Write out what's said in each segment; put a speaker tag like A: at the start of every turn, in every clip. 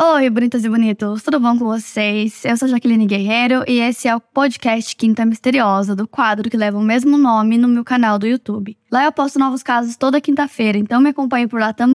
A: Oi, bonitas e bonitos, tudo bom com vocês? Eu sou Jaqueline Guerreiro e esse é o podcast Quinta Misteriosa, do quadro que leva o mesmo nome no meu canal do YouTube. Lá eu posto novos casos toda quinta-feira, então me acompanhe por lá também.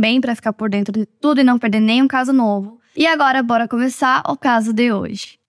A: Bem para ficar por dentro de tudo e não perder nenhum caso novo. E agora, bora começar o caso de hoje.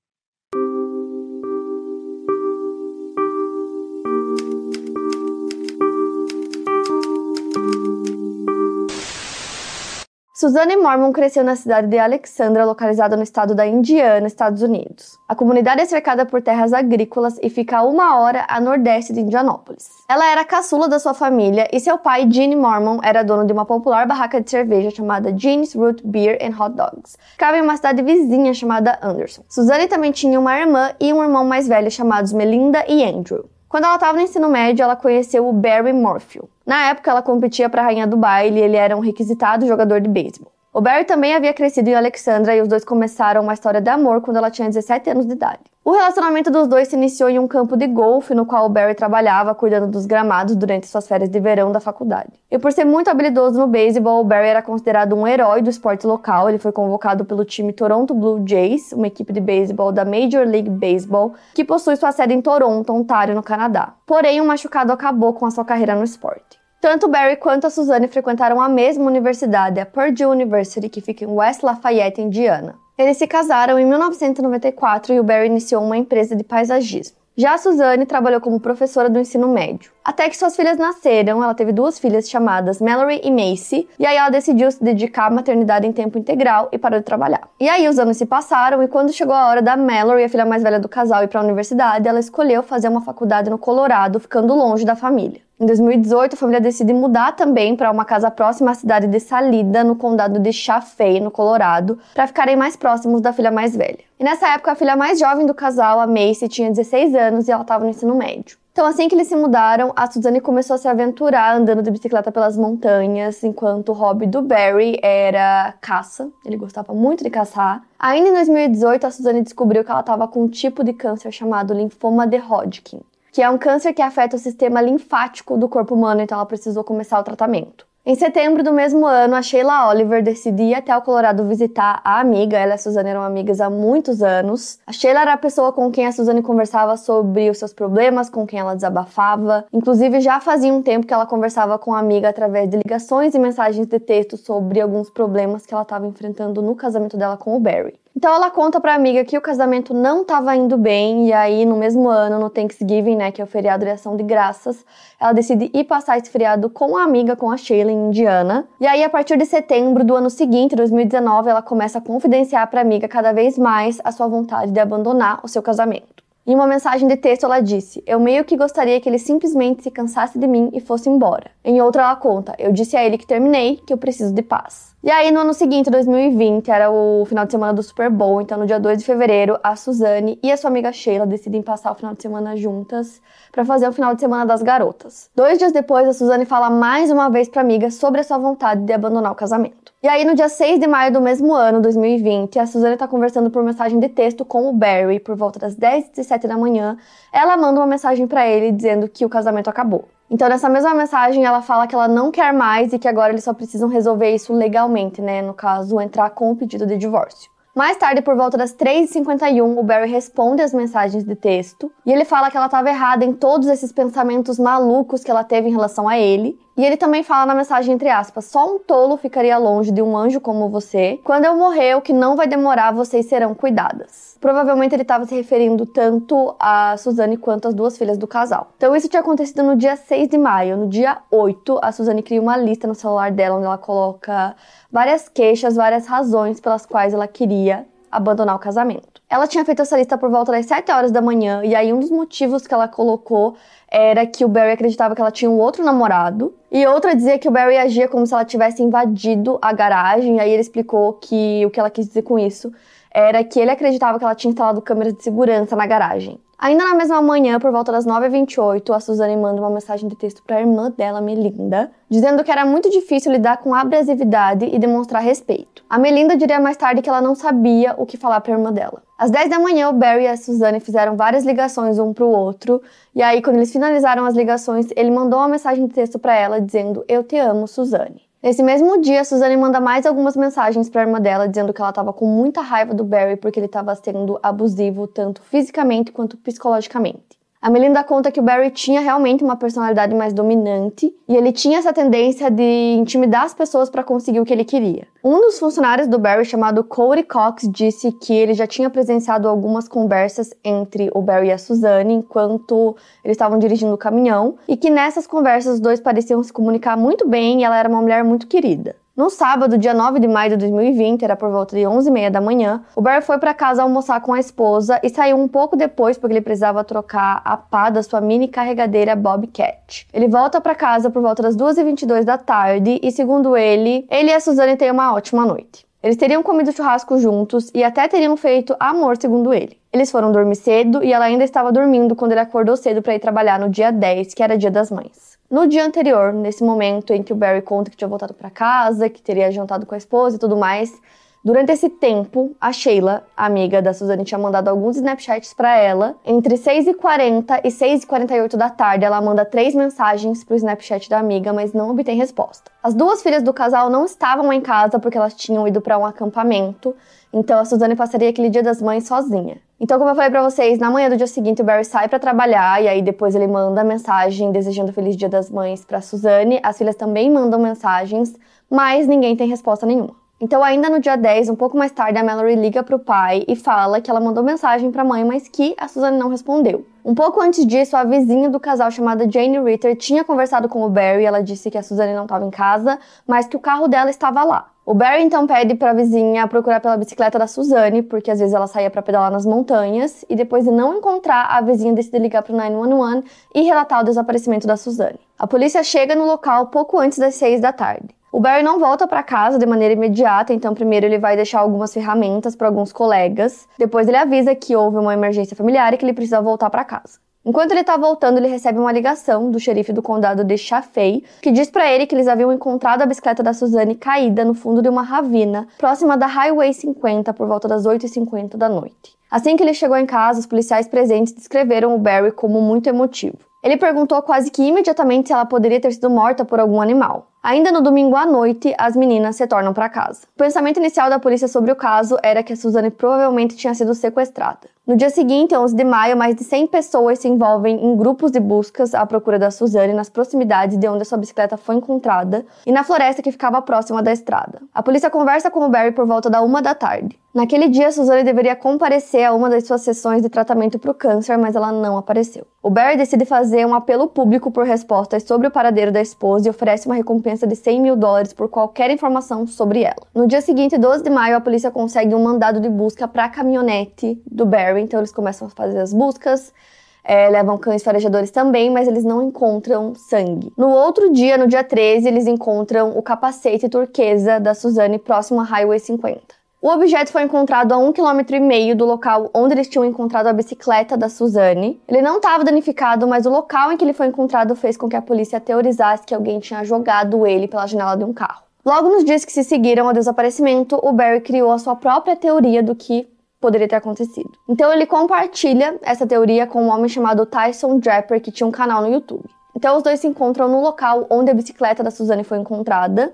B: Suzanne Mormon cresceu na cidade de Alexandra, localizada no estado da Indiana, Estados Unidos. A comunidade é cercada por terras agrícolas e fica a uma hora a nordeste de Indianópolis. Ela era caçula da sua família e seu pai, Gene Mormon, era dono de uma popular barraca de cerveja chamada Gene's Root Beer and Hot Dogs. Ficava em uma cidade vizinha chamada Anderson. Suzanne também tinha uma irmã e um irmão mais velho chamados Melinda e Andrew. Quando ela estava no ensino médio, ela conheceu o Barry Morphew. Na época, ela competia para a rainha do baile e ele era um requisitado jogador de beisebol. O Barry também havia crescido em Alexandra e os dois começaram uma história de amor quando ela tinha 17 anos de idade. O relacionamento dos dois se iniciou em um campo de golfe no qual o Barry trabalhava cuidando dos gramados durante suas férias de verão da faculdade. E por ser muito habilidoso no beisebol, o Barry era considerado um herói do esporte local. Ele foi convocado pelo time Toronto Blue Jays, uma equipe de beisebol da Major League Baseball, que possui sua sede em Toronto, Ontário, no Canadá. Porém, um machucado acabou com a sua carreira no esporte. Tanto Barry quanto a Suzanne frequentaram a mesma universidade, a Purdue University, que fica em West Lafayette, Indiana. Eles se casaram em 1994 e o Barry iniciou uma empresa de paisagismo. Já a Suzanne trabalhou como professora do ensino médio. Até que suas filhas nasceram, ela teve duas filhas chamadas Mallory e Macy, e aí ela decidiu se dedicar à maternidade em tempo integral e parou de trabalhar. E aí os anos se passaram e quando chegou a hora da Mallory, a filha mais velha do casal, ir para a universidade, ela escolheu fazer uma faculdade no Colorado, ficando longe da família. Em 2018, a família decide mudar também para uma casa próxima à cidade de Salida, no condado de Chaffee, no Colorado, para ficarem mais próximos da filha mais velha. E nessa época, a filha mais jovem do casal, a Macy, tinha 16 anos e ela estava no ensino médio. Então, assim que eles se mudaram, a Suzanne começou a se aventurar andando de bicicleta pelas montanhas, enquanto o hobby do Barry era caça. Ele gostava muito de caçar. Ainda em 2018, a Suzanne descobriu que ela estava com um tipo de câncer chamado linfoma de Hodgkin que é um câncer que afeta o sistema linfático do corpo humano, então ela precisou começar o tratamento. Em setembro do mesmo ano, a Sheila Oliver decidiu ir até o Colorado visitar a amiga. Ela e a Suzane eram amigas há muitos anos. A Sheila era a pessoa com quem a Suzane conversava sobre os seus problemas, com quem ela desabafava. Inclusive, já fazia um tempo que ela conversava com a amiga através de ligações e mensagens de texto sobre alguns problemas que ela estava enfrentando no casamento dela com o Barry. Então ela conta pra amiga que o casamento não estava indo bem, e aí no mesmo ano, no Thanksgiving, né, que é o feriado de ação de graças, ela decide ir passar esse feriado com a amiga, com a Sheila, em Indiana. E aí, a partir de setembro do ano seguinte, 2019, ela começa a confidenciar pra amiga cada vez mais a sua vontade de abandonar o seu casamento. Em uma mensagem de texto, ela disse: Eu meio que gostaria que ele simplesmente se cansasse de mim e fosse embora. Em outra, ela conta: Eu disse a ele que terminei, que eu preciso de paz. E aí, no ano seguinte, 2020, era o final de semana do Super Bowl. Então, no dia 2 de fevereiro, a Suzane e a sua amiga Sheila decidem passar o final de semana juntas para fazer o final de semana das garotas. Dois dias depois, a Suzane fala mais uma vez pra amiga sobre a sua vontade de abandonar o casamento. E aí, no dia 6 de maio do mesmo ano, 2020, a Suzane tá conversando por mensagem de texto com o Barry por volta das 10 e 17 da manhã. Ela manda uma mensagem para ele dizendo que o casamento acabou. Então, nessa mesma mensagem, ela fala que ela não quer mais e que agora eles só precisam resolver isso legalmente, né? No caso, entrar com o pedido de divórcio. Mais tarde, por volta das 3h51, o Barry responde as mensagens de texto e ele fala que ela estava errada em todos esses pensamentos malucos que ela teve em relação a ele e ele também fala na mensagem, entre aspas, só um tolo ficaria longe de um anjo como você. Quando eu morrer, o que não vai demorar, vocês serão cuidadas. Provavelmente ele estava se referindo tanto a Suzane quanto às duas filhas do casal. Então isso tinha acontecido no dia 6 de maio. No dia 8, a Suzane cria uma lista no celular dela onde ela coloca várias queixas, várias razões pelas quais ela queria abandonar o casamento. Ela tinha feito essa lista por volta das 7 horas da manhã, e aí um dos motivos que ela colocou era que o Barry acreditava que ela tinha um outro namorado, e outra dizia que o Barry agia como se ela tivesse invadido a garagem, aí ele explicou que o que ela quis dizer com isso era que ele acreditava que ela tinha instalado câmeras de segurança na garagem. Ainda na mesma manhã, por volta das 9h28, a Suzane manda uma mensagem de texto para a irmã dela, Melinda, dizendo que era muito difícil lidar com abrasividade e demonstrar respeito. A Melinda diria mais tarde que ela não sabia o que falar para a irmã dela. Às 10 da manhã, o Barry e a Suzane fizeram várias ligações um para o outro, e aí, quando eles finalizaram as ligações, ele mandou uma mensagem de texto para ela dizendo: Eu te amo, Suzane. Nesse mesmo dia, Suzane manda mais algumas mensagens para a irmã dela dizendo que ela estava com muita raiva do Barry porque ele estava sendo abusivo tanto fisicamente quanto psicologicamente. A Melinda conta que o Barry tinha realmente uma personalidade mais dominante e ele tinha essa tendência de intimidar as pessoas para conseguir o que ele queria. Um dos funcionários do Barry, chamado Cody Cox, disse que ele já tinha presenciado algumas conversas entre o Barry e a Suzanne enquanto eles estavam dirigindo o caminhão e que nessas conversas os dois pareciam se comunicar muito bem e ela era uma mulher muito querida. No sábado, dia 9 de maio de 2020, era por volta de 11h30 da manhã, o Barry foi para casa almoçar com a esposa e saiu um pouco depois porque ele precisava trocar a pá da sua mini carregadeira Bobcat. Ele volta para casa por volta das 2h22 da tarde e, segundo ele, ele e a Suzane têm uma ótima noite. Eles teriam comido churrasco juntos e até teriam feito amor, segundo ele. Eles foram dormir cedo e ela ainda estava dormindo quando ele acordou cedo para ir trabalhar no dia 10, que era dia das mães. No dia anterior, nesse momento em que o Barry conta que tinha voltado para casa, que teria jantado com a esposa e tudo mais, durante esse tempo, a Sheila, amiga da Suzane, tinha mandado alguns Snapchats para ela. Entre 6h40 e 6h48 da tarde, ela manda três mensagens pro Snapchat da amiga, mas não obtém resposta. As duas filhas do casal não estavam em casa porque elas tinham ido para um acampamento, então a Suzane passaria aquele dia das mães sozinha. Então, como eu falei para vocês, na manhã do dia seguinte o Barry sai para trabalhar e aí depois ele manda mensagem desejando feliz Dia das Mães para Suzane. As filhas também mandam mensagens, mas ninguém tem resposta nenhuma. Então, ainda no dia 10, um pouco mais tarde, a Mallory liga pro pai e fala que ela mandou mensagem pra mãe, mas que a Suzane não respondeu. Um pouco antes disso, a vizinha do casal chamada Jane Ritter tinha conversado com o Barry. Ela disse que a Suzane não estava em casa, mas que o carro dela estava lá. O Barry então pede para a vizinha procurar pela bicicleta da Suzane, porque às vezes ela saía para pedalar nas montanhas, e depois de não encontrar, a vizinha decide ligar para o 911 e relatar o desaparecimento da Suzane. A polícia chega no local pouco antes das 6 da tarde. O Barry não volta para casa de maneira imediata, então primeiro ele vai deixar algumas ferramentas para alguns colegas, depois ele avisa que houve uma emergência familiar e que ele precisa voltar para casa. Enquanto ele está voltando, ele recebe uma ligação do xerife do condado de Chaffey, que diz para ele que eles haviam encontrado a bicicleta da Suzane caída no fundo de uma ravina, próxima da Highway 50, por volta das 8h50 da noite. Assim que ele chegou em casa, os policiais presentes descreveram o Barry como muito emotivo. Ele perguntou quase que imediatamente se ela poderia ter sido morta por algum animal. Ainda no domingo à noite, as meninas retornam para casa. O pensamento inicial da polícia sobre o caso era que a Suzane provavelmente tinha sido sequestrada. No dia seguinte, 11 de maio, mais de 100 pessoas se envolvem em grupos de buscas à procura da Suzane nas proximidades de onde a sua bicicleta foi encontrada e na floresta que ficava próxima da estrada. A polícia conversa com o Barry por volta da uma da tarde. Naquele dia, Suzane deveria comparecer a uma das suas sessões de tratamento para o câncer, mas ela não apareceu. O Barry decide fazer um apelo público por respostas sobre o paradeiro da esposa e oferece uma recompensa de 100 mil dólares por qualquer informação sobre ela. No dia seguinte, 12 de maio, a polícia consegue um mandado de busca para a caminhonete do Barry então eles começam a fazer as buscas. É, levam cães farejadores também, mas eles não encontram sangue. No outro dia, no dia 13, eles encontram o capacete turquesa da Suzane próximo à Highway 50. O objeto foi encontrado a um quilômetro e meio do local onde eles tinham encontrado a bicicleta da Suzane. Ele não estava danificado, mas o local em que ele foi encontrado fez com que a polícia teorizasse que alguém tinha jogado ele pela janela de um carro. Logo nos dias que se seguiram ao desaparecimento, o Barry criou a sua própria teoria do que poderia ter acontecido. Então ele compartilha essa teoria com um homem chamado Tyson Draper, que tinha um canal no YouTube. Então os dois se encontram no local onde a bicicleta da Suzane foi encontrada.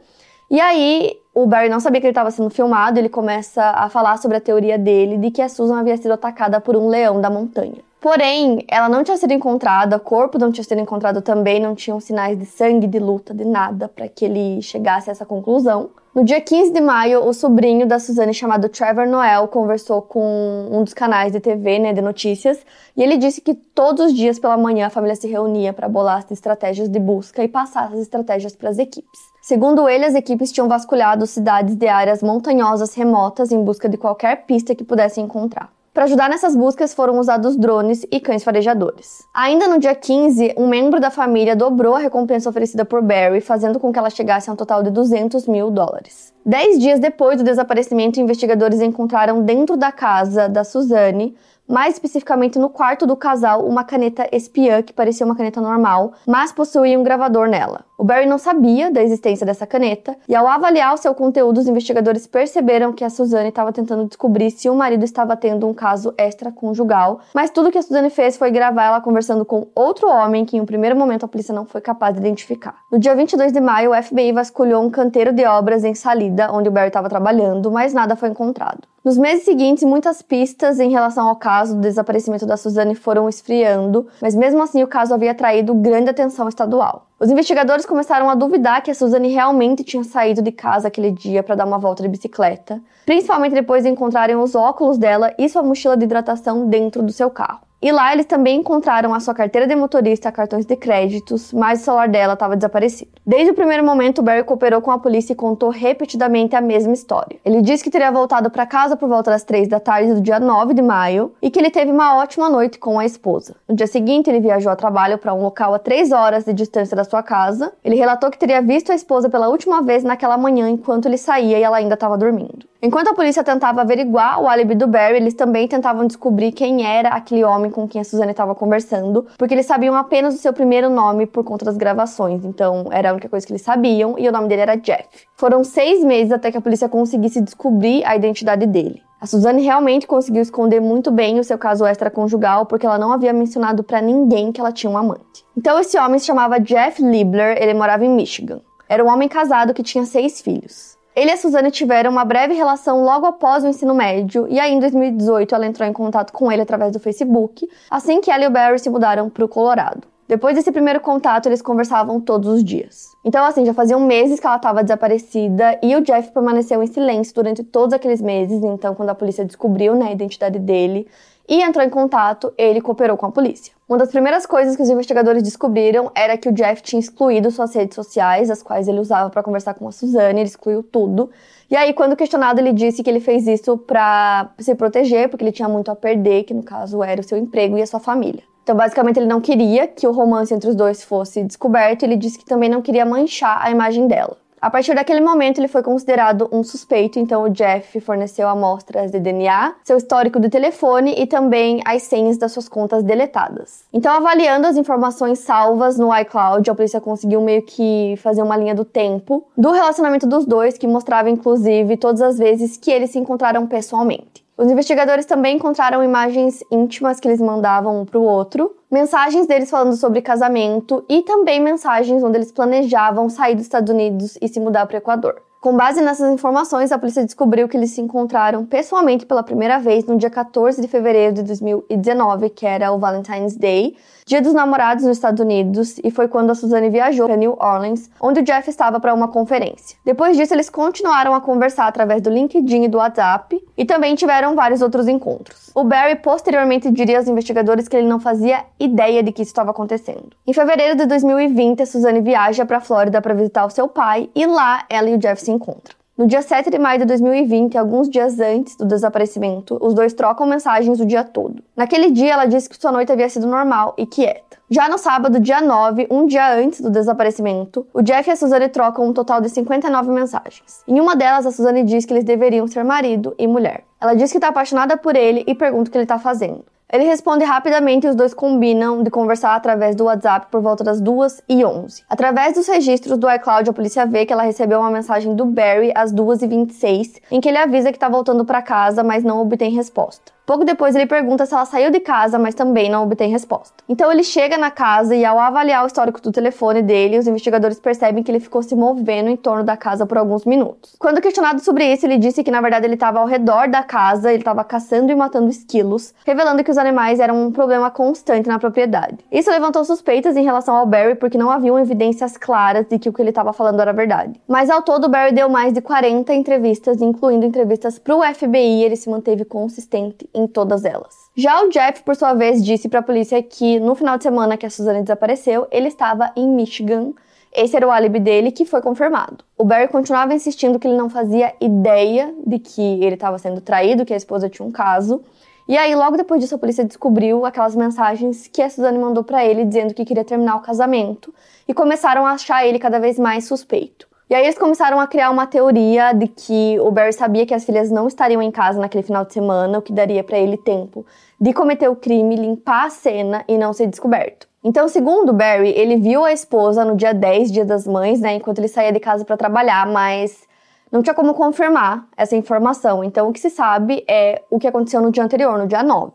B: E aí o Barry não sabia que ele estava sendo filmado, ele começa a falar sobre a teoria dele de que a Susan havia sido atacada por um leão da montanha. Porém, ela não tinha sido encontrada, o corpo não tinha sido encontrado também, não tinham sinais de sangue, de luta, de nada para que ele chegasse a essa conclusão. No dia 15 de maio, o sobrinho da Suzane, chamado Trevor Noel, conversou com um dos canais de TV, né, de notícias, e ele disse que todos os dias pela manhã a família se reunia para bolar as estratégias de busca e passar as estratégias para as equipes. Segundo ele, as equipes tinham vasculhado cidades de áreas montanhosas remotas em busca de qualquer pista que pudessem encontrar. Para ajudar nessas buscas foram usados drones e cães farejadores. Ainda no dia 15, um membro da família dobrou a recompensa oferecida por Barry, fazendo com que ela chegasse a um total de 200 mil dólares. Dez dias depois do desaparecimento, investigadores encontraram dentro da casa da Suzanne mais especificamente no quarto do casal, uma caneta espiã que parecia uma caneta normal, mas possuía um gravador nela. O Barry não sabia da existência dessa caneta, e ao avaliar o seu conteúdo, os investigadores perceberam que a Suzanne estava tentando descobrir se o marido estava tendo um caso extraconjugal, mas tudo que a Suzanne fez foi gravar ela conversando com outro homem que em um primeiro momento a polícia não foi capaz de identificar. No dia 22 de maio, o FBI vasculhou um canteiro de obras em Salida, onde o Barry estava trabalhando, mas nada foi encontrado. Nos meses seguintes, muitas pistas em relação ao caso do desaparecimento da Suzane foram esfriando, mas mesmo assim o caso havia atraído grande atenção estadual. Os investigadores começaram a duvidar que a Suzane realmente tinha saído de casa aquele dia para dar uma volta de bicicleta, principalmente depois de encontrarem os óculos dela e sua mochila de hidratação dentro do seu carro. E lá eles também encontraram a sua carteira de motorista, cartões de créditos, mas o celular dela estava desaparecido. Desde o primeiro momento, Barry cooperou com a polícia e contou repetidamente a mesma história. Ele disse que teria voltado para casa por volta das 3 da tarde do dia 9 de maio e que ele teve uma ótima noite com a esposa. No dia seguinte, ele viajou a trabalho para um local a 3 horas de distância da sua casa. Ele relatou que teria visto a esposa pela última vez naquela manhã enquanto ele saía e ela ainda estava dormindo. Enquanto a polícia tentava averiguar o álibi do Barry, eles também tentavam descobrir quem era aquele homem com quem a Suzane estava conversando, porque eles sabiam apenas o seu primeiro nome por conta das gravações, então era a única coisa que eles sabiam, e o nome dele era Jeff. Foram seis meses até que a polícia conseguisse descobrir a identidade dele. A Suzane realmente conseguiu esconder muito bem o seu caso extraconjugal porque ela não havia mencionado para ninguém que ela tinha um amante. Então esse homem se chamava Jeff Libler, ele morava em Michigan. Era um homem casado que tinha seis filhos. Ele e a Suzane tiveram uma breve relação logo após o ensino médio, e aí em 2018 ela entrou em contato com ele através do Facebook, assim que ela e o Barry se mudaram para o Colorado. Depois desse primeiro contato, eles conversavam todos os dias. Então, assim, já faziam meses que ela estava desaparecida e o Jeff permaneceu em silêncio durante todos aqueles meses. Então, quando a polícia descobriu né, a identidade dele, e entrou em contato, ele cooperou com a polícia. Uma das primeiras coisas que os investigadores descobriram era que o Jeff tinha excluído suas redes sociais, as quais ele usava para conversar com a Suzane, ele excluiu tudo. E aí, quando questionado, ele disse que ele fez isso para se proteger, porque ele tinha muito a perder, que no caso era o seu emprego e a sua família. Então, basicamente, ele não queria que o romance entre os dois fosse descoberto, ele disse que também não queria manchar a imagem dela. A partir daquele momento, ele foi considerado um suspeito, então o Jeff forneceu amostras de DNA, seu histórico de telefone e também as senhas das suas contas deletadas. Então, avaliando as informações salvas no iCloud, a polícia conseguiu meio que fazer uma linha do tempo do relacionamento dos dois, que mostrava inclusive todas as vezes que eles se encontraram pessoalmente. Os investigadores também encontraram imagens íntimas que eles mandavam um para o outro, mensagens deles falando sobre casamento e também mensagens onde eles planejavam sair dos Estados Unidos e se mudar para o Equador. Com base nessas informações, a polícia descobriu que eles se encontraram pessoalmente pela primeira vez no dia 14 de fevereiro de 2019, que era o Valentine's Day, Dia dos Namorados nos Estados Unidos, e foi quando a Suzane viajou para New Orleans, onde o Jeff estava para uma conferência. Depois disso, eles continuaram a conversar através do LinkedIn e do WhatsApp, e também tiveram vários outros encontros. O Barry posteriormente diria aos investigadores que ele não fazia ideia de que isso estava acontecendo. Em fevereiro de 2020, a Suzane viaja para a Flórida para visitar o seu pai, e lá ela e o Jeff se encontram. No dia 7 de maio de 2020, alguns dias antes do desaparecimento, os dois trocam mensagens o dia todo. Naquele dia, ela disse que sua noite havia sido normal e quieta. Já no sábado, dia 9, um dia antes do desaparecimento, o Jeff e a Suzane trocam um total de 59 mensagens. Em uma delas, a Suzane diz que eles deveriam ser marido e mulher. Ela diz que está apaixonada por ele e pergunta o que ele está fazendo. Ele responde rapidamente e os dois combinam de conversar através do WhatsApp por volta das 2 e 11. Através dos registros do iCloud, a polícia vê que ela recebeu uma mensagem do Barry às 2 e 26, em que ele avisa que está voltando para casa, mas não obtém resposta. Pouco depois ele pergunta se ela saiu de casa, mas também não obtém resposta. Então ele chega na casa e ao avaliar o histórico do telefone dele, os investigadores percebem que ele ficou se movendo em torno da casa por alguns minutos. Quando questionado sobre isso, ele disse que na verdade ele estava ao redor da casa, ele estava caçando e matando esquilos, revelando que os animais eram um problema constante na propriedade. Isso levantou suspeitas em relação ao Barry porque não haviam evidências claras de que o que ele estava falando era verdade. Mas ao todo, Barry deu mais de 40 entrevistas, incluindo entrevistas para o FBI, e ele se manteve consistente em todas elas. Já o Jeff, por sua vez, disse para a polícia que no final de semana que a Suzanne desapareceu, ele estava em Michigan. Esse era o álibi dele, que foi confirmado. O Barry continuava insistindo que ele não fazia ideia de que ele estava sendo traído, que a esposa tinha um caso. E aí, logo depois disso, a polícia descobriu aquelas mensagens que a Suzanne mandou para ele dizendo que queria terminar o casamento e começaram a achar ele cada vez mais suspeito. E aí eles começaram a criar uma teoria de que o Barry sabia que as filhas não estariam em casa naquele final de semana, o que daria para ele tempo de cometer o crime, limpar a cena e não ser descoberto. Então, segundo Barry, ele viu a esposa no dia 10, dia das mães, né, enquanto ele saía de casa para trabalhar, mas não tinha como confirmar essa informação. Então, o que se sabe é o que aconteceu no dia anterior, no dia 9.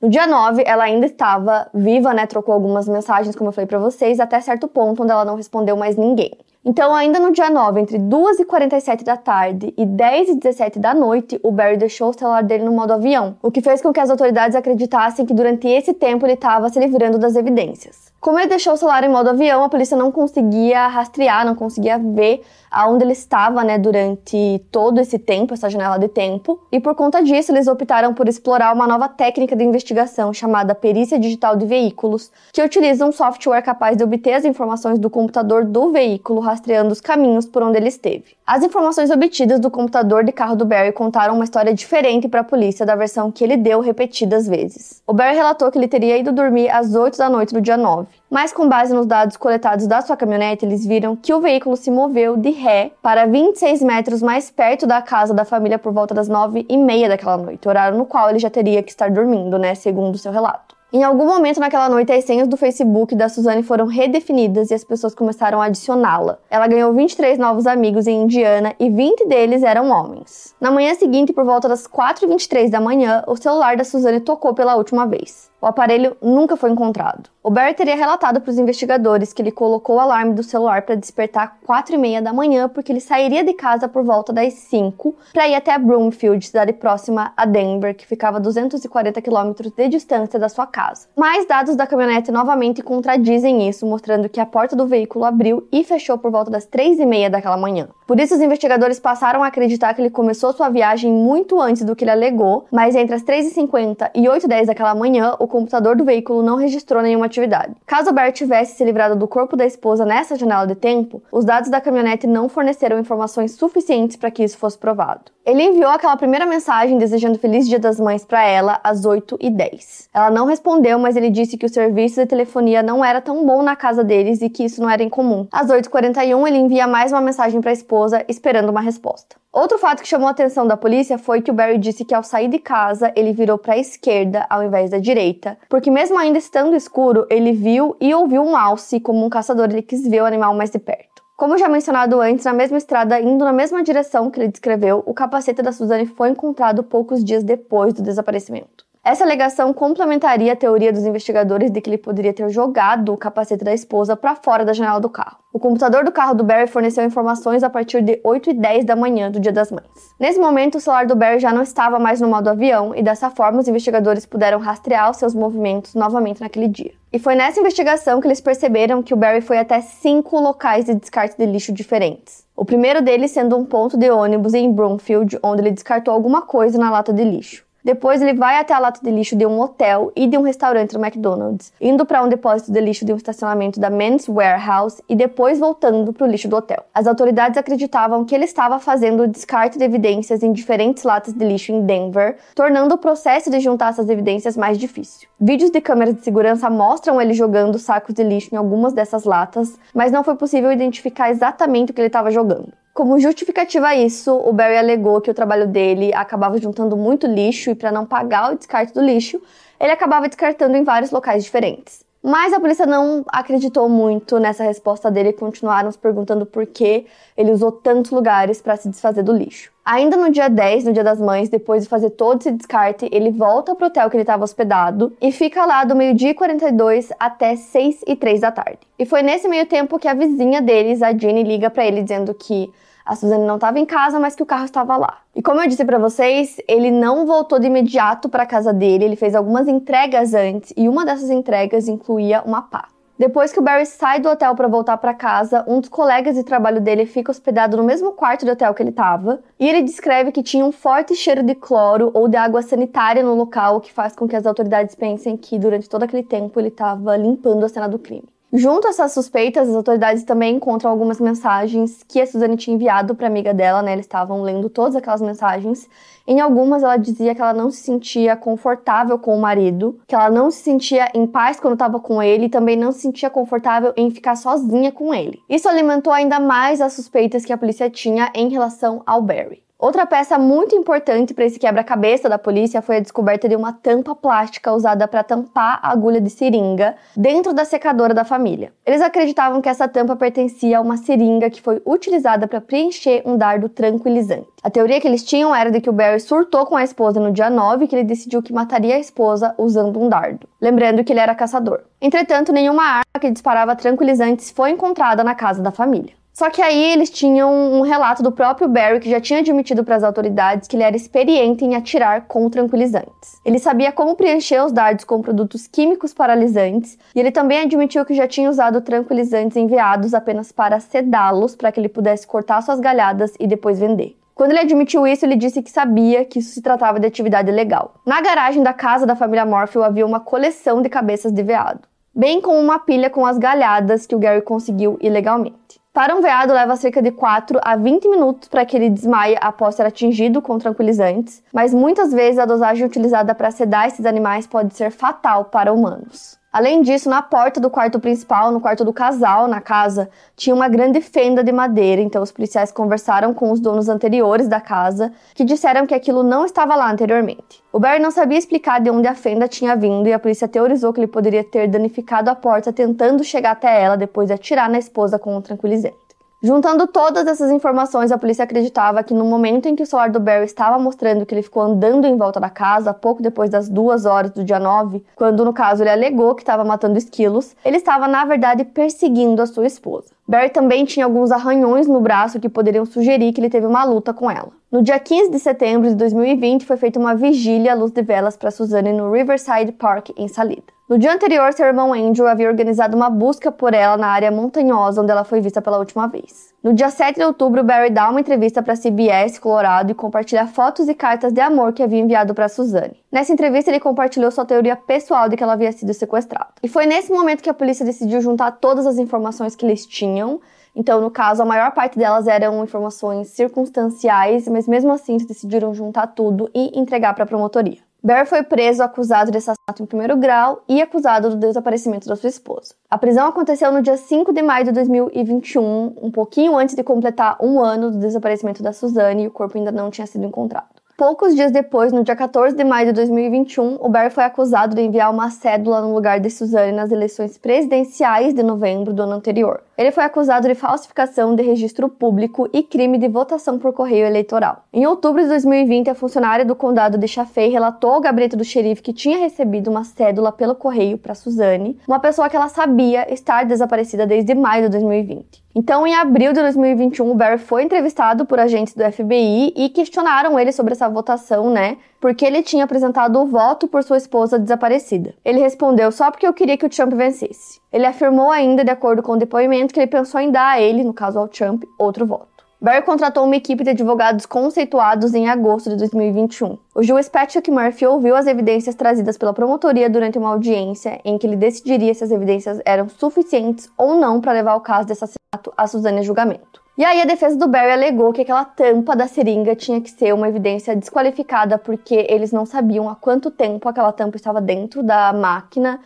B: No dia 9, ela ainda estava viva, né? Trocou algumas mensagens, como eu falei para vocês, até certo ponto onde ela não respondeu mais ninguém. Então, ainda no dia 9, entre 2h47 da tarde e 10h17 da noite, o Barry deixou o celular dele no modo avião, o que fez com que as autoridades acreditassem que durante esse tempo ele estava se livrando das evidências. Como ele deixou o celular em modo avião, a polícia não conseguia rastrear, não conseguia ver aonde ele estava, né, durante todo esse tempo, essa janela de tempo. E por conta disso, eles optaram por explorar uma nova técnica de investigação chamada perícia digital de veículos, que utiliza um software capaz de obter as informações do computador do veículo, rastreando os caminhos por onde ele esteve. As informações obtidas do computador de carro do Barry contaram uma história diferente para a polícia da versão que ele deu repetidas vezes. O Barry relatou que ele teria ido dormir às 8 da noite do dia 9 mas com base nos dados coletados da sua caminhonete, eles viram que o veículo se moveu de ré para 26 metros mais perto da casa da família por volta das 9 e meia daquela noite, horário no qual ele já teria que estar dormindo, né, segundo seu relato. Em algum momento naquela noite, as senhas do Facebook da Suzane foram redefinidas e as pessoas começaram a adicioná-la. Ela ganhou 23 novos amigos em Indiana e 20 deles eram homens. Na manhã seguinte, por volta das 4h23 da manhã, o celular da Suzane tocou pela última vez. O aparelho nunca foi encontrado. O Barry teria relatado para os investigadores que ele colocou o alarme do celular para despertar 4 e meia da manhã porque ele sairia de casa por volta das 5 para ir até Broomfield, cidade próxima a Denver, que ficava a 240 quilômetros de distância da sua casa. Mas dados da caminhonete novamente contradizem isso, mostrando que a porta do veículo abriu e fechou por volta das 3 e meia daquela manhã. Por isso, os investigadores passaram a acreditar que ele começou sua viagem muito antes do que ele alegou, mas entre as 3h50 e 8h10 daquela manhã, o computador do veículo não registrou nenhuma atividade. Caso Bert tivesse se livrado do corpo da esposa nessa janela de tempo, os dados da caminhonete não forneceram informações suficientes para que isso fosse provado. Ele enviou aquela primeira mensagem desejando Feliz Dia das Mães para ela às 8h10. Ela não respondeu, mas ele disse que o serviço de telefonia não era tão bom na casa deles e que isso não era incomum. Às 8h41, ele envia mais uma mensagem para a esposa, esperando uma resposta. Outro fato que chamou a atenção da polícia foi que o Barry disse que ao sair de casa ele virou para a esquerda ao invés da direita, porque mesmo ainda estando escuro, ele viu e ouviu um alce como um caçador, ele quis ver o animal mais de perto. Como já mencionado antes, na mesma estrada, indo na mesma direção que ele descreveu, o capacete da Suzane foi encontrado poucos dias depois do desaparecimento. Essa alegação complementaria a teoria dos investigadores de que ele poderia ter jogado o capacete da esposa para fora da janela do carro. O computador do carro do Barry forneceu informações a partir de 8 e 10 da manhã do Dia das Mães. Nesse momento, o celular do Barry já não estava mais no modo avião e dessa forma os investigadores puderam rastrear os seus movimentos novamente naquele dia. E foi nessa investigação que eles perceberam que o Barry foi até cinco locais de descarte de lixo diferentes. O primeiro deles sendo um ponto de ônibus em Broomfield, onde ele descartou alguma coisa na lata de lixo. Depois ele vai até a lata de lixo de um hotel e de um restaurante do McDonald's, indo para um depósito de lixo de um estacionamento da Men's Warehouse e depois voltando para o lixo do hotel. As autoridades acreditavam que ele estava fazendo o descarte de evidências em diferentes latas de lixo em Denver, tornando o processo de juntar essas evidências mais difícil. Vídeos de câmeras de segurança mostram ele jogando sacos de lixo em algumas dessas latas, mas não foi possível identificar exatamente o que ele estava jogando. Como justificativa a isso, o Barry alegou que o trabalho dele acabava juntando muito lixo e para não pagar o descarte do lixo, ele acabava descartando em vários locais diferentes. Mas a polícia não acreditou muito nessa resposta dele e continuaram se perguntando por que ele usou tantos lugares para se desfazer do lixo. Ainda no dia 10, no dia das mães, depois de fazer todo esse descarte, ele volta pro hotel que ele estava hospedado e fica lá do meio-dia e 42 até 6 e 3 da tarde. E foi nesse meio tempo que a vizinha deles, a Jenny, liga para ele dizendo que a Suzane não estava em casa, mas que o carro estava lá. E como eu disse para vocês, ele não voltou de imediato para casa dele, ele fez algumas entregas antes e uma dessas entregas incluía uma pá. Depois que o Barry sai do hotel para voltar para casa, um dos colegas de trabalho dele fica hospedado no mesmo quarto do hotel que ele estava, e ele descreve que tinha um forte cheiro de cloro ou de água sanitária no local, o que faz com que as autoridades pensem que durante todo aquele tempo ele estava limpando a cena do crime. Junto a essas suspeitas, as autoridades também encontram algumas mensagens que a Suzane tinha enviado para amiga dela, né? Eles estavam lendo todas aquelas mensagens. Em algumas, ela dizia que ela não se sentia confortável com o marido, que ela não se sentia em paz quando estava com ele e também não se sentia confortável em ficar sozinha com ele. Isso alimentou ainda mais as suspeitas que a polícia tinha em relação ao Barry. Outra peça muito importante para esse quebra-cabeça da polícia foi a descoberta de uma tampa plástica usada para tampar a agulha de seringa dentro da secadora da família. Eles acreditavam que essa tampa pertencia a uma seringa que foi utilizada para preencher um dardo tranquilizante. A teoria que eles tinham era de que o Barry surtou com a esposa no dia 9 e que ele decidiu que mataria a esposa usando um dardo. Lembrando que ele era caçador. Entretanto, nenhuma arma que disparava tranquilizantes foi encontrada na casa da família. Só que aí eles tinham um relato do próprio Barry que já tinha admitido para as autoridades que ele era experiente em atirar com tranquilizantes. Ele sabia como preencher os dardos com produtos químicos paralisantes e ele também admitiu que já tinha usado tranquilizantes enviados apenas para sedá-los para que ele pudesse cortar suas galhadas e depois vender. Quando ele admitiu isso, ele disse que sabia que isso se tratava de atividade legal. Na garagem da casa da família Morphew havia uma coleção de cabeças de veado, bem como uma pilha com as galhadas que o Gary conseguiu ilegalmente. Para um veado, leva cerca de 4 a 20 minutos para que ele desmaie após ser atingido com tranquilizantes, mas muitas vezes a dosagem utilizada para sedar esses animais pode ser fatal para humanos. Além disso, na porta do quarto principal, no quarto do casal, na casa, tinha uma grande fenda de madeira, então os policiais conversaram com os donos anteriores da casa, que disseram que aquilo não estava lá anteriormente. O Barry não sabia explicar de onde a fenda tinha vindo e a polícia teorizou que ele poderia ter danificado a porta tentando chegar até ela depois de atirar na esposa com um tranquilizante. Juntando todas essas informações, a polícia acreditava que no momento em que o celular do Barry estava mostrando que ele ficou andando em volta da casa, pouco depois das duas horas do dia 9, quando no caso ele alegou que estava matando esquilos, ele estava na verdade perseguindo a sua esposa. Barry também tinha alguns arranhões no braço que poderiam sugerir que ele teve uma luta com ela. No dia 15 de setembro de 2020, foi feita uma vigília à luz de velas para Suzanne no Riverside Park, em Salida. No dia anterior, seu irmão Andrew havia organizado uma busca por ela na área montanhosa onde ela foi vista pela última vez. No dia 7 de outubro, Barry dá uma entrevista para CBS Colorado e compartilha fotos e cartas de amor que havia enviado para Suzanne. Nessa entrevista, ele compartilhou sua teoria pessoal de que ela havia sido sequestrada. E foi nesse momento que a polícia decidiu juntar todas as informações que eles tinham então, no caso, a maior parte delas eram informações circunstanciais, mas mesmo assim eles decidiram juntar tudo e entregar para a promotoria. Bear foi preso acusado de assassinato em primeiro grau e acusado do desaparecimento da sua esposa. A prisão aconteceu no dia 5 de maio de 2021, um pouquinho antes de completar um ano do desaparecimento da Suzane e o corpo ainda não tinha sido encontrado. Poucos dias depois, no dia 14 de maio de 2021, o Barry foi acusado de enviar uma cédula no lugar de Suzanne nas eleições presidenciais de novembro do ano anterior. Ele foi acusado de falsificação de registro público e crime de votação por correio eleitoral. Em outubro de 2020, a funcionária do condado de Chaffey relatou ao gabinete do xerife que tinha recebido uma cédula pelo correio para Suzanne, uma pessoa que ela sabia estar desaparecida desde maio de 2020. Então, em abril de 2021, o Barry foi entrevistado por agentes do FBI e questionaram ele sobre essa votação, né? Porque ele tinha apresentado o voto por sua esposa desaparecida. Ele respondeu só porque eu queria que o Trump vencesse. Ele afirmou ainda, de acordo com o depoimento, que ele pensou em dar a ele, no caso ao Trump, outro voto. Barry contratou uma equipe de advogados conceituados em agosto de 2021. O juiz Patrick Murphy ouviu as evidências trazidas pela promotoria durante uma audiência em que ele decidiria se as evidências eram suficientes ou não para levar o caso de assassinato a Suzane a julgamento. E aí a defesa do Barry alegou que aquela tampa da seringa tinha que ser uma evidência desqualificada porque eles não sabiam há quanto tempo aquela tampa estava dentro da máquina,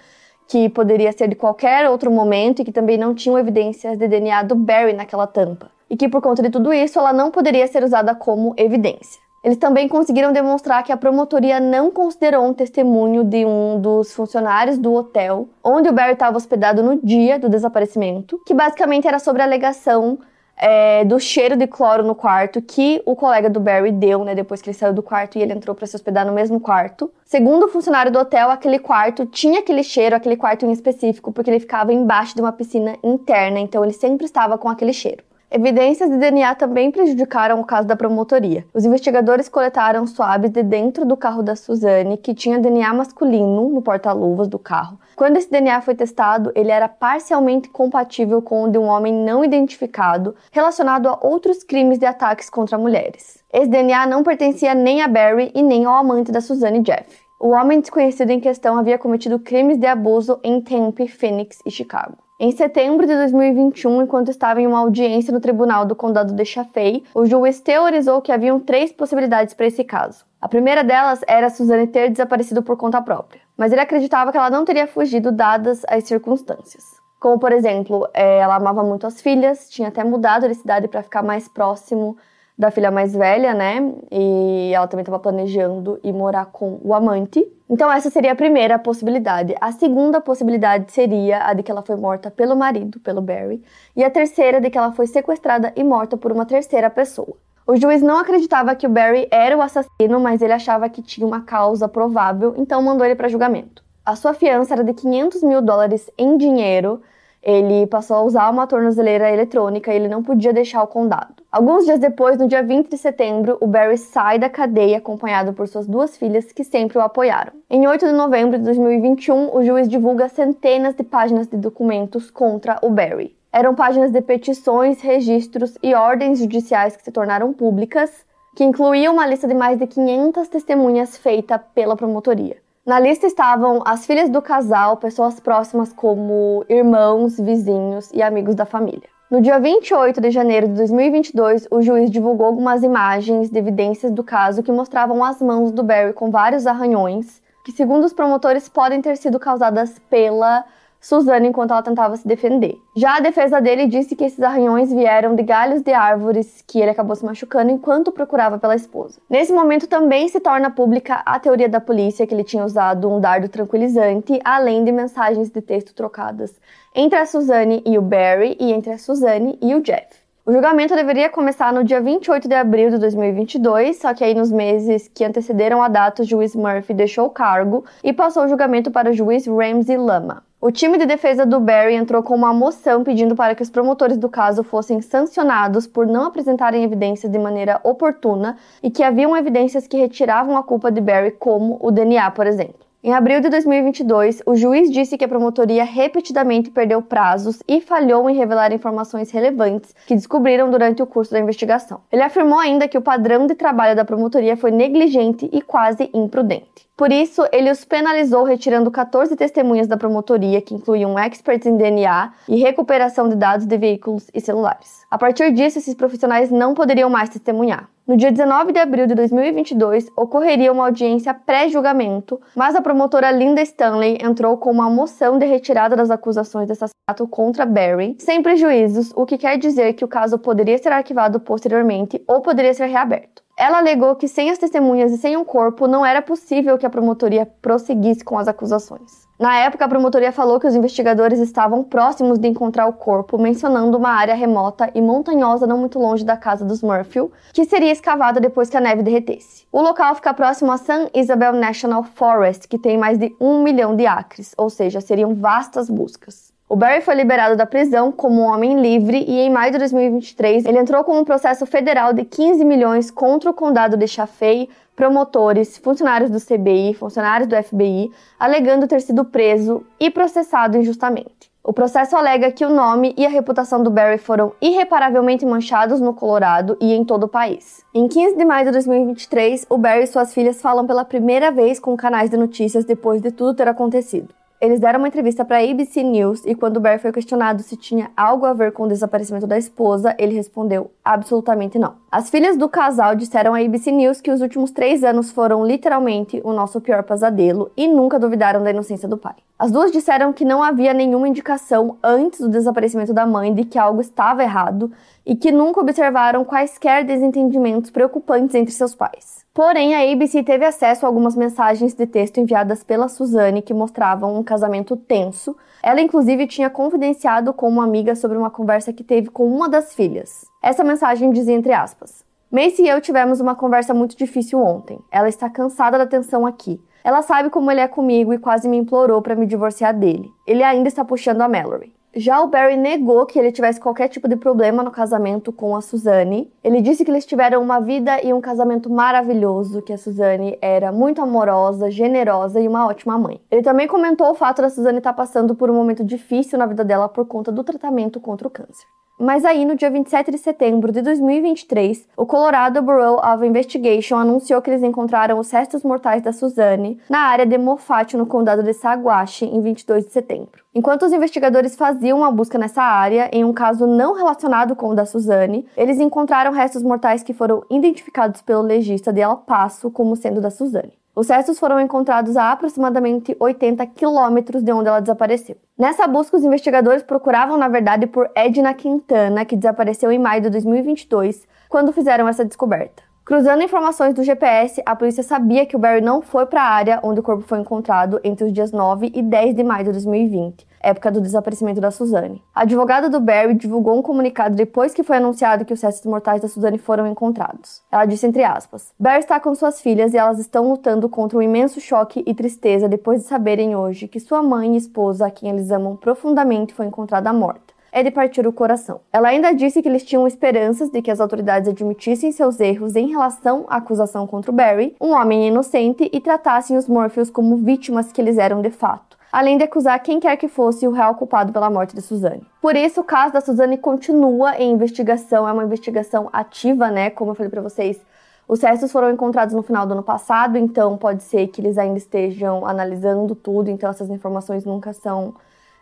B: que poderia ser de qualquer outro momento e que também não tinham evidências de DNA do Barry naquela tampa e que por conta de tudo isso ela não poderia ser usada como evidência. Eles também conseguiram demonstrar que a promotoria não considerou um testemunho de um dos funcionários do hotel onde o Barry estava hospedado no dia do desaparecimento, que basicamente era sobre a alegação é, do cheiro de cloro no quarto que o colega do Barry deu, né, depois que ele saiu do quarto e ele entrou para se hospedar no mesmo quarto. Segundo o funcionário do hotel, aquele quarto tinha aquele cheiro, aquele quarto em específico, porque ele ficava embaixo de uma piscina interna, então ele sempre estava com aquele cheiro. Evidências de DNA também prejudicaram o caso da promotoria. Os investigadores coletaram swabs de dentro do carro da Suzane, que tinha DNA masculino no porta-luvas do carro. Quando esse DNA foi testado, ele era parcialmente compatível com o de um homem não identificado, relacionado a outros crimes de ataques contra mulheres. Esse DNA não pertencia nem a Barry e nem ao amante da Suzane Jeff. O homem desconhecido em questão havia cometido crimes de abuso em Tempe, Phoenix e Chicago. Em setembro de 2021, enquanto estava em uma audiência no tribunal do condado de Chaffey, o juiz teorizou que haviam três possibilidades para esse caso. A primeira delas era Suzane ter desaparecido por conta própria, mas ele acreditava que ela não teria fugido dadas as circunstâncias. Como, por exemplo, é, ela amava muito as filhas, tinha até mudado de cidade para ficar mais próximo da filha mais velha, né? E ela também estava planejando ir morar com o amante. Então, essa seria a primeira possibilidade. A segunda possibilidade seria a de que ela foi morta pelo marido, pelo Barry. E a terceira de que ela foi sequestrada e morta por uma terceira pessoa. O juiz não acreditava que o Barry era o assassino, mas ele achava que tinha uma causa provável, então mandou ele para julgamento. A sua fiança era de 500 mil dólares em dinheiro ele passou a usar uma tornozeleira eletrônica e ele não podia deixar o condado. Alguns dias depois, no dia 20 de setembro, o Barry sai da cadeia acompanhado por suas duas filhas que sempre o apoiaram. Em 8 de novembro de 2021, o juiz divulga centenas de páginas de documentos contra o Barry. Eram páginas de petições, registros e ordens judiciais que se tornaram públicas, que incluíam uma lista de mais de 500 testemunhas feita pela promotoria. Na lista estavam as filhas do casal, pessoas próximas como irmãos, vizinhos e amigos da família. No dia 28 de janeiro de 2022, o juiz divulgou algumas imagens de evidências do caso que mostravam as mãos do Barry com vários arranhões, que, segundo os promotores, podem ter sido causadas pela Suzana enquanto ela tentava se defender. Já a defesa dele disse que esses arranhões vieram de galhos de árvores que ele acabou se machucando enquanto procurava pela esposa. Nesse momento também se torna pública a teoria da polícia que ele tinha usado um dardo tranquilizante, além de mensagens de texto trocadas entre a Suzane e o Barry e entre a Suzane e o Jeff. O julgamento deveria começar no dia 28 de abril de 2022, só que aí nos meses que antecederam a data, o juiz Murphy deixou o cargo e passou o julgamento para o juiz Ramsey Lama. O time de defesa do Barry entrou com uma moção pedindo para que os promotores do caso fossem sancionados por não apresentarem evidências de maneira oportuna e que haviam evidências que retiravam a culpa de Barry, como o DNA, por exemplo. Em abril de 2022, o juiz disse que a promotoria repetidamente perdeu prazos e falhou em revelar informações relevantes que descobriram durante o curso da investigação. Ele afirmou ainda que o padrão de trabalho da promotoria foi negligente e quase imprudente. Por isso, ele os penalizou retirando 14 testemunhas da promotoria, que incluíam experts em DNA e recuperação de dados de veículos e celulares. A partir disso, esses profissionais não poderiam mais testemunhar. No dia 19 de abril de 2022, ocorreria uma audiência pré-julgamento, mas a promotora Linda Stanley entrou com uma moção de retirada das acusações de assassinato contra Barry, sem prejuízos, o que quer dizer que o caso poderia ser arquivado posteriormente ou poderia ser reaberto. Ela alegou que sem as testemunhas e sem um corpo não era possível que a promotoria prosseguisse com as acusações. Na época, a promotoria falou que os investigadores estavam próximos de encontrar o corpo, mencionando uma área remota e montanhosa não muito longe da casa dos Murphy, que seria escavada depois que a neve derretesse. O local fica próximo a San Isabel National Forest, que tem mais de um milhão de acres, ou seja, seriam vastas buscas. O Barry foi liberado da prisão como um homem livre e em maio de 2023 ele entrou com um processo federal de 15 milhões contra o condado de Chaffey, promotores, funcionários do CBI, funcionários do FBI, alegando ter sido preso e processado injustamente. O processo alega que o nome e a reputação do Barry foram irreparavelmente manchados no Colorado e em todo o país. Em 15 de maio de 2023, o Barry e suas filhas falam pela primeira vez com canais de notícias depois de tudo ter acontecido. Eles deram uma entrevista para a ABC News e quando Barry foi questionado se tinha algo a ver com o desaparecimento da esposa, ele respondeu absolutamente não. As filhas do casal disseram à ABC News que os últimos três anos foram literalmente o nosso pior pesadelo e nunca duvidaram da inocência do pai. As duas disseram que não havia nenhuma indicação antes do desaparecimento da mãe de que algo estava errado e que nunca observaram quaisquer desentendimentos preocupantes entre seus pais. Porém, a ABC teve acesso a algumas mensagens de texto enviadas pela Suzane que mostravam um casamento tenso. Ela, inclusive, tinha confidenciado com uma amiga sobre uma conversa que teve com uma das filhas. Essa mensagem dizia entre aspas: Macy e eu tivemos uma conversa muito difícil ontem. Ela está cansada da tensão aqui. Ela sabe como ele é comigo e quase me implorou para me divorciar dele. Ele ainda está puxando a Mallory. Já o Barry negou que ele tivesse qualquer tipo de problema no casamento com a Suzanne. Ele disse que eles tiveram uma vida e um casamento maravilhoso, que a Suzanne era muito amorosa, generosa e uma ótima mãe. Ele também comentou o fato da Suzanne estar passando por um momento difícil na vida dela por conta do tratamento contra o câncer. Mas aí, no dia 27 de setembro de 2023, o Colorado Bureau of Investigation anunciou que eles encontraram os restos mortais da Suzanne na área de Moffat, no condado de Saguache, em 22 de setembro. Enquanto os investigadores faziam uma busca nessa área, em um caso não relacionado com o da Suzanne, eles encontraram restos mortais que foram identificados pelo legista de El Paso como sendo da Suzanne. Os restos foram encontrados a aproximadamente 80 quilômetros de onde ela desapareceu. Nessa busca, os investigadores procuravam, na verdade, por Edna Quintana, que desapareceu em maio de 2022, quando fizeram essa descoberta. Cruzando informações do GPS, a polícia sabia que o Barry não foi para a área onde o corpo foi encontrado entre os dias 9 e 10 de maio de 2020, época do desaparecimento da Suzanne. A advogada do Barry divulgou um comunicado depois que foi anunciado que os restos mortais da Suzanne foram encontrados. Ela disse entre aspas: Barry está com suas filhas e elas estão lutando contra um imenso choque e tristeza depois de saberem hoje que sua mãe e esposa, a quem eles amam profundamente, foi encontrada morta é de partir o coração. Ela ainda disse que eles tinham esperanças de que as autoridades admitissem seus erros em relação à acusação contra o Barry, um homem inocente, e tratassem os Morpheus como vítimas que eles eram de fato além de acusar quem quer que fosse o real culpado pela morte de Suzane. Por isso, o caso da Suzane continua em investigação, é uma investigação ativa, né? Como eu falei para vocês, os restos foram encontrados no final do ano passado, então pode ser que eles ainda estejam analisando tudo, então essas informações nunca são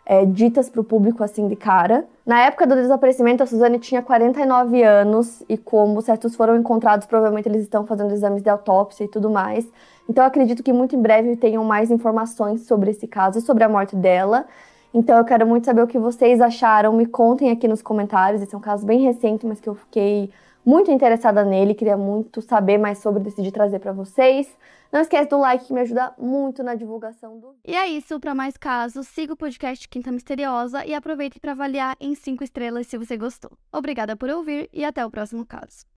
B: é, ditas para o público assim de cara. Na época do desaparecimento, a Suzane tinha 49 anos e como certos foram encontrados, provavelmente eles estão fazendo exames de autópsia e tudo mais. Então acredito que muito em breve tenham mais informações sobre esse caso e sobre a morte dela. Então eu quero muito saber o que vocês acharam. Me contem aqui nos comentários. Esse é um caso bem recente, mas que eu fiquei muito interessada nele, queria muito saber mais sobre, decidi trazer para vocês. Não esquece do like que me ajuda muito na divulgação do
A: E é isso, para mais casos, siga o podcast Quinta Misteriosa e aproveite para avaliar em 5 estrelas se você gostou. Obrigada por ouvir e até o próximo caso.